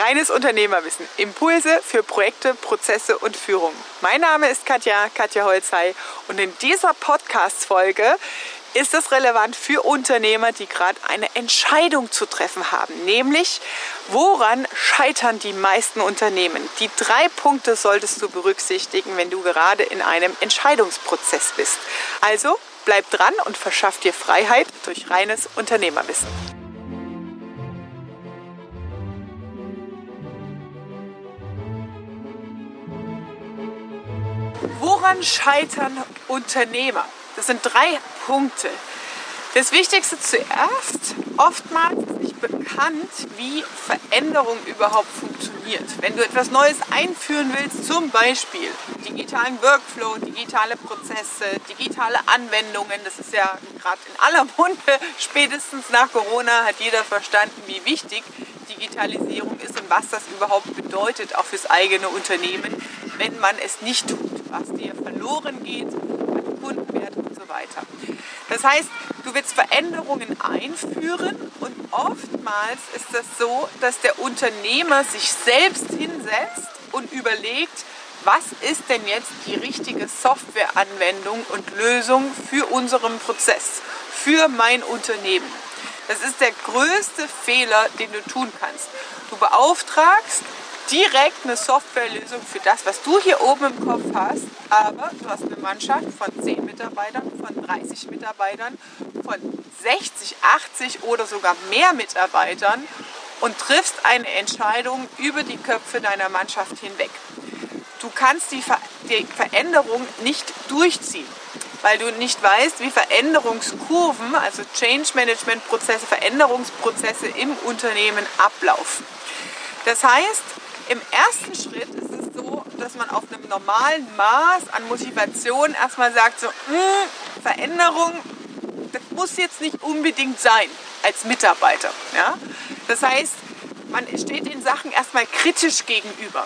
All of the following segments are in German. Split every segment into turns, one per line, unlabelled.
Reines Unternehmerwissen. Impulse für Projekte, Prozesse und Führung. Mein Name ist Katja, Katja Holzei und in dieser Podcast-Folge ist es relevant für Unternehmer, die gerade eine Entscheidung zu treffen haben. Nämlich, woran scheitern die meisten Unternehmen? Die drei Punkte solltest du berücksichtigen, wenn du gerade in einem Entscheidungsprozess bist. Also bleib dran und verschaff dir Freiheit durch reines Unternehmerwissen. Woran scheitern Unternehmer? Das sind drei Punkte. Das Wichtigste zuerst, oftmals ist nicht bekannt, wie Veränderung überhaupt funktioniert. Wenn du etwas Neues einführen willst, zum Beispiel digitalen Workflow, digitale Prozesse, digitale Anwendungen, das ist ja gerade in aller Munde, spätestens nach Corona hat jeder verstanden, wie wichtig Digitalisierung ist und was das überhaupt bedeutet, auch fürs eigene Unternehmen, wenn man es nicht tut, was dir verloren geht an Kundenwert und so weiter. Das heißt, du willst Veränderungen einführen und oftmals ist das so, dass der Unternehmer sich selbst hinsetzt und überlegt, was ist denn jetzt die richtige Softwareanwendung und Lösung für unseren Prozess, für mein Unternehmen. Das ist der größte Fehler, den du tun kannst. Du beauftragst direkt eine Softwarelösung für das, was du hier oben im Kopf hast, aber du hast eine Mannschaft von 10 Mitarbeitern, von 30 Mitarbeitern, von 60, 80 oder sogar mehr Mitarbeitern und triffst eine Entscheidung über die Köpfe deiner Mannschaft hinweg. Du kannst die, Ver die Veränderung nicht durchziehen weil du nicht weißt, wie Veränderungskurven, also Change Management Prozesse, Veränderungsprozesse im Unternehmen ablaufen. Das heißt, im ersten Schritt ist es so, dass man auf einem normalen Maß an Motivation erstmal sagt, so, hm, Veränderung, das muss jetzt nicht unbedingt sein als Mitarbeiter. Ja? Das heißt, man steht den Sachen erstmal kritisch gegenüber.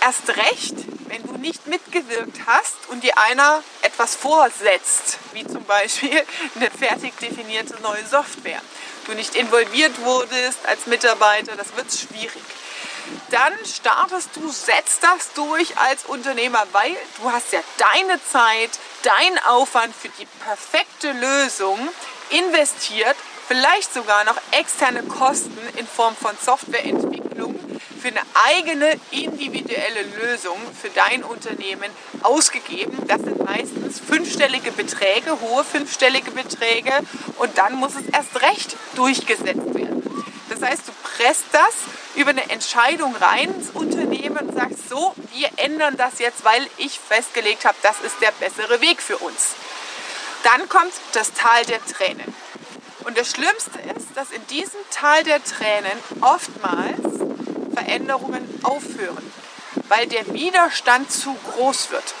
Erst recht, wenn du nicht mitgewirkt hast und dir einer etwas vorsetzt, wie zum Beispiel eine fertig definierte neue Software. Du nicht involviert wurdest als Mitarbeiter, das wird schwierig dann startest du, setzt das durch als Unternehmer, weil du hast ja deine Zeit, dein Aufwand für die perfekte Lösung investiert, vielleicht sogar noch externe Kosten in Form von Softwareentwicklung für eine eigene individuelle Lösung für dein Unternehmen ausgegeben. Das sind meistens fünfstellige Beträge, hohe fünfstellige Beträge und dann muss es erst recht durchgesetzt werden. Das heißt, du presst das über eine Entscheidung rein ins Unternehmen und sagst so, wir ändern das jetzt, weil ich festgelegt habe, das ist der bessere Weg für uns. Dann kommt das Tal der Tränen. Und das Schlimmste ist, dass in diesem Tal der Tränen oftmals Veränderungen aufhören, weil der Widerstand zu groß wird.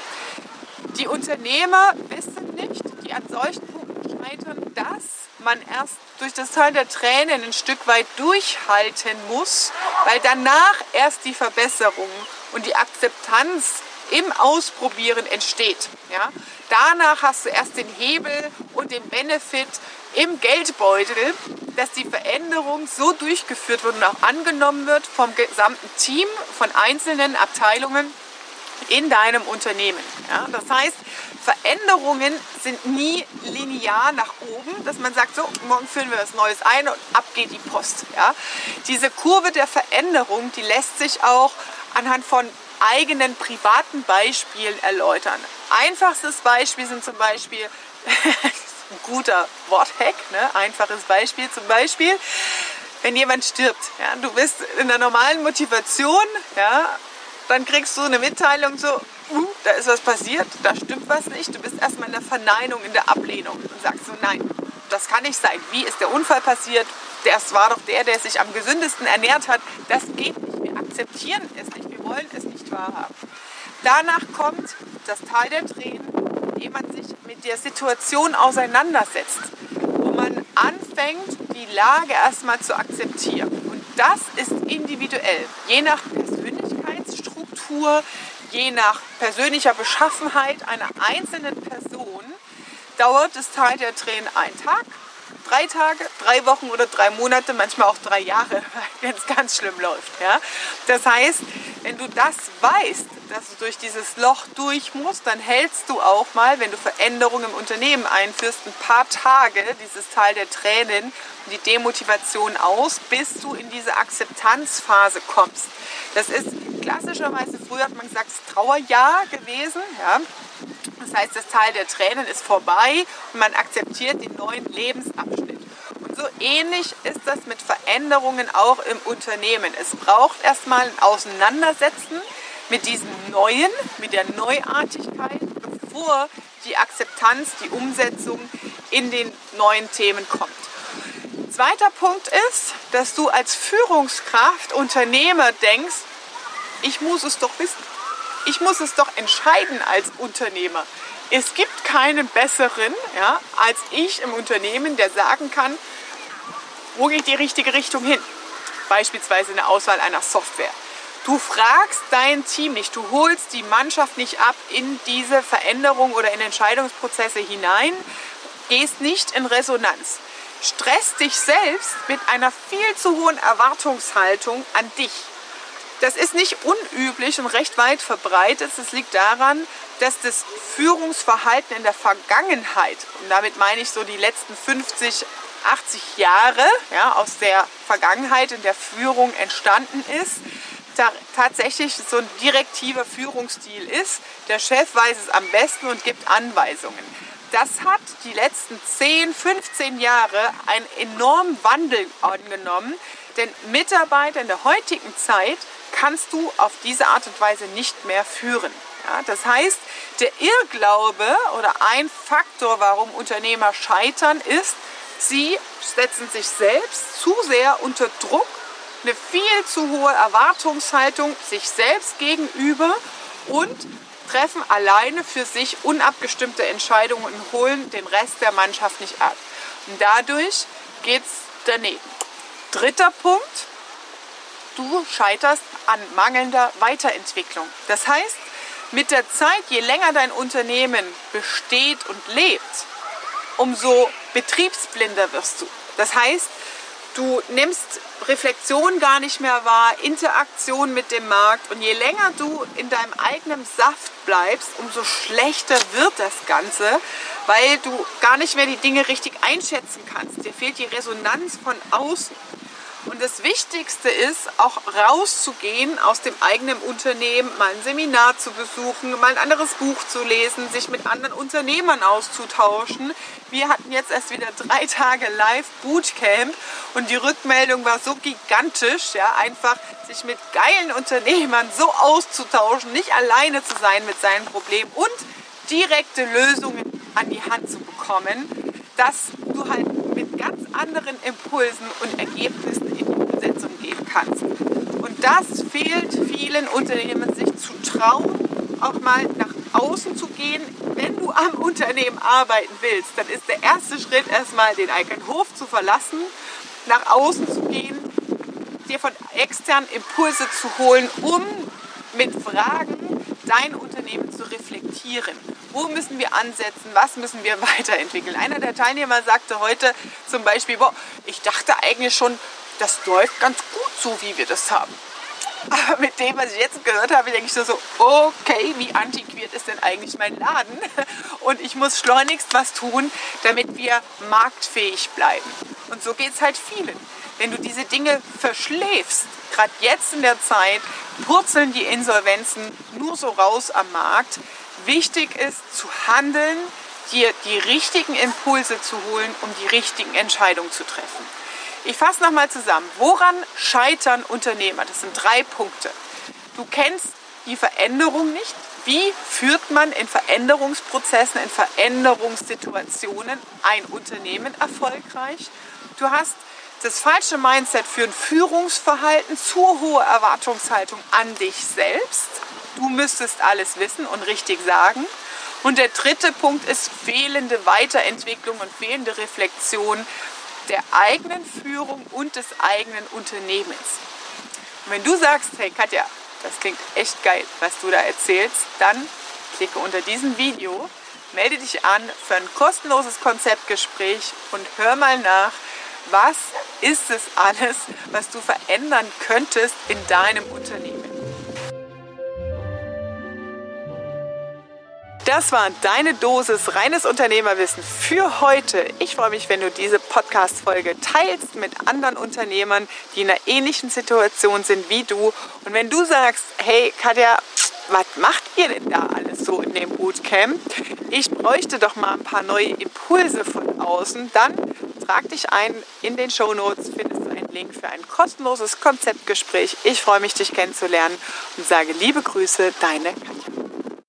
Die Unternehmer wissen nicht, die an solchen Punkten scheitern, dass man erst durch das Tal der Tränen ein Stück weit durchhalten muss, weil danach erst die Verbesserung und die Akzeptanz im Ausprobieren entsteht. Ja? Danach hast du erst den Hebel und den Benefit im Geldbeutel, dass die Veränderung so durchgeführt wird und auch angenommen wird vom gesamten Team, von einzelnen Abteilungen in deinem Unternehmen. Ja? Das heißt, Veränderungen sind nie linear nach oben, dass man sagt, so, morgen führen wir was Neues ein und ab geht die Post. Ja? Diese Kurve der Veränderung, die lässt sich auch anhand von eigenen privaten Beispielen erläutern. Einfachstes Beispiel sind zum Beispiel, ein guter Worthack, ne? einfaches Beispiel zum Beispiel, wenn jemand stirbt. Ja? Du bist in der normalen Motivation, ja? Dann kriegst du eine Mitteilung so, uh, da ist was passiert, da stimmt was nicht. Du bist erstmal in der Verneinung, in der Ablehnung und sagst so, nein, das kann nicht sein. Wie ist der Unfall passiert? Das war doch der, der sich am gesündesten ernährt hat. Das geht nicht. Wir akzeptieren es nicht. Wir wollen es nicht wahrhaben. Danach kommt das Tal der Tränen, indem man sich mit der Situation auseinandersetzt, wo man anfängt, die Lage erstmal zu akzeptieren. Und das ist individuell, je nach Persönlichkeitsstruktur, je nach persönlicher Beschaffenheit einer einzelnen Person dauert das Teil der Tränen ein Tag, drei Tage, drei Wochen oder drei Monate, manchmal auch drei Jahre, wenn es ganz schlimm läuft. Ja? Das heißt, wenn du das weißt, dass du durch dieses Loch durch musst, dann hältst du auch mal, wenn du Veränderungen im Unternehmen einführst, ein paar Tage dieses Teil der Tränen und die Demotivation aus, bis du in diese Akzeptanzphase kommst. Das ist klassischerweise, früher hat man gesagt, Trauerjahr gewesen. Ja? Das heißt, das Teil der Tränen ist vorbei und man akzeptiert den neuen Lebensabschnitt. Und so ähnlich ist das mit Veränderungen auch im Unternehmen. Es braucht erstmal ein Auseinandersetzen mit diesem Neuen, mit der Neuartigkeit, bevor die Akzeptanz, die Umsetzung in den neuen Themen kommt. Zweiter Punkt ist, dass du als Führungskraft, Unternehmer denkst, ich muss es doch wissen. Ich muss es doch entscheiden als Unternehmer. Es gibt keinen besseren ja, als ich im Unternehmen, der sagen kann, wo geht die richtige Richtung hin. Beispielsweise in der Auswahl einer Software. Du fragst dein Team nicht, du holst die Mannschaft nicht ab in diese Veränderung oder in Entscheidungsprozesse hinein, gehst nicht in Resonanz. Stress dich selbst mit einer viel zu hohen Erwartungshaltung an dich. Das ist nicht unüblich und recht weit verbreitet. Es liegt daran, dass das Führungsverhalten in der Vergangenheit, und damit meine ich so die letzten 50, 80 Jahre ja, aus der Vergangenheit in der Führung entstanden ist, ta tatsächlich so ein direktiver Führungsstil ist. Der Chef weiß es am besten und gibt Anweisungen. Das hat die letzten 10, 15 Jahre einen enormen Wandel angenommen, denn Mitarbeiter in der heutigen Zeit kannst du auf diese Art und Weise nicht mehr führen. Ja, das heißt, der Irrglaube oder ein Faktor, warum Unternehmer scheitern, ist, sie setzen sich selbst zu sehr unter Druck eine viel zu hohe Erwartungshaltung sich selbst gegenüber und treffen alleine für sich unabgestimmte Entscheidungen und holen den Rest der Mannschaft nicht ab. Und dadurch geht es daneben. Dritter Punkt, du scheiterst an mangelnder Weiterentwicklung. Das heißt, mit der Zeit, je länger dein Unternehmen besteht und lebt, umso betriebsblinder wirst du. Das heißt, Du nimmst Reflexion gar nicht mehr wahr, Interaktion mit dem Markt und je länger du in deinem eigenen Saft bleibst, umso schlechter wird das Ganze, weil du gar nicht mehr die Dinge richtig einschätzen kannst. Dir fehlt die Resonanz von außen. Und das Wichtigste ist, auch rauszugehen aus dem eigenen Unternehmen, mal ein Seminar zu besuchen, mal ein anderes Buch zu lesen, sich mit anderen Unternehmern auszutauschen. Wir hatten jetzt erst wieder drei Tage Live Bootcamp und die Rückmeldung war so gigantisch, ja, einfach sich mit geilen Unternehmern so auszutauschen, nicht alleine zu sein mit seinen Problemen und direkte Lösungen an die Hand zu bekommen, dass du halt mit ganz anderen Impulsen und Ergebnissen gehen kannst. Und das fehlt vielen Unternehmen, sich zu trauen, auch mal nach außen zu gehen. Wenn du am Unternehmen arbeiten willst, dann ist der erste Schritt erstmal den eigenen Hof zu verlassen, nach außen zu gehen, dir von externen Impulse zu holen, um mit Fragen dein Unternehmen zu reflektieren. Wo müssen wir ansetzen? Was müssen wir weiterentwickeln? Einer der Teilnehmer sagte heute zum Beispiel, boah, ich dachte eigentlich schon, das läuft ganz gut so, wie wir das haben. Aber mit dem, was ich jetzt gehört habe, denke ich so, okay, wie antiquiert ist denn eigentlich mein Laden? Und ich muss schleunigst was tun, damit wir marktfähig bleiben. Und so geht es halt vielen. Wenn du diese Dinge verschläfst, gerade jetzt in der Zeit, purzeln die Insolvenzen nur so raus am Markt. Wichtig ist zu handeln, dir die richtigen Impulse zu holen, um die richtigen Entscheidungen zu treffen. Ich fasse nochmal zusammen. Woran scheitern Unternehmer? Das sind drei Punkte. Du kennst die Veränderung nicht. Wie führt man in Veränderungsprozessen, in Veränderungssituationen ein Unternehmen erfolgreich? Du hast das falsche Mindset für ein Führungsverhalten, zu hohe Erwartungshaltung an dich selbst. Du müsstest alles wissen und richtig sagen. Und der dritte Punkt ist fehlende Weiterentwicklung und fehlende Reflexion der eigenen Führung und des eigenen Unternehmens. Und wenn du sagst, hey Katja, das klingt echt geil, was du da erzählst, dann klicke unter diesem Video melde dich an für ein kostenloses Konzeptgespräch und hör mal nach, was ist es alles, was du verändern könntest in deinem Unternehmen. Das war deine Dosis reines Unternehmerwissen für heute. Ich freue mich, wenn du diese Podcast-Folge teilst mit anderen Unternehmern, die in einer ähnlichen Situation sind wie du. Und wenn du sagst, hey Katja, was macht ihr denn da alles so in dem Bootcamp? Ich bräuchte doch mal ein paar neue Impulse von außen. Dann trag dich ein. In den Show Notes findest du einen Link für ein kostenloses Konzeptgespräch. Ich freue mich, dich kennenzulernen und sage liebe Grüße, deine Katja.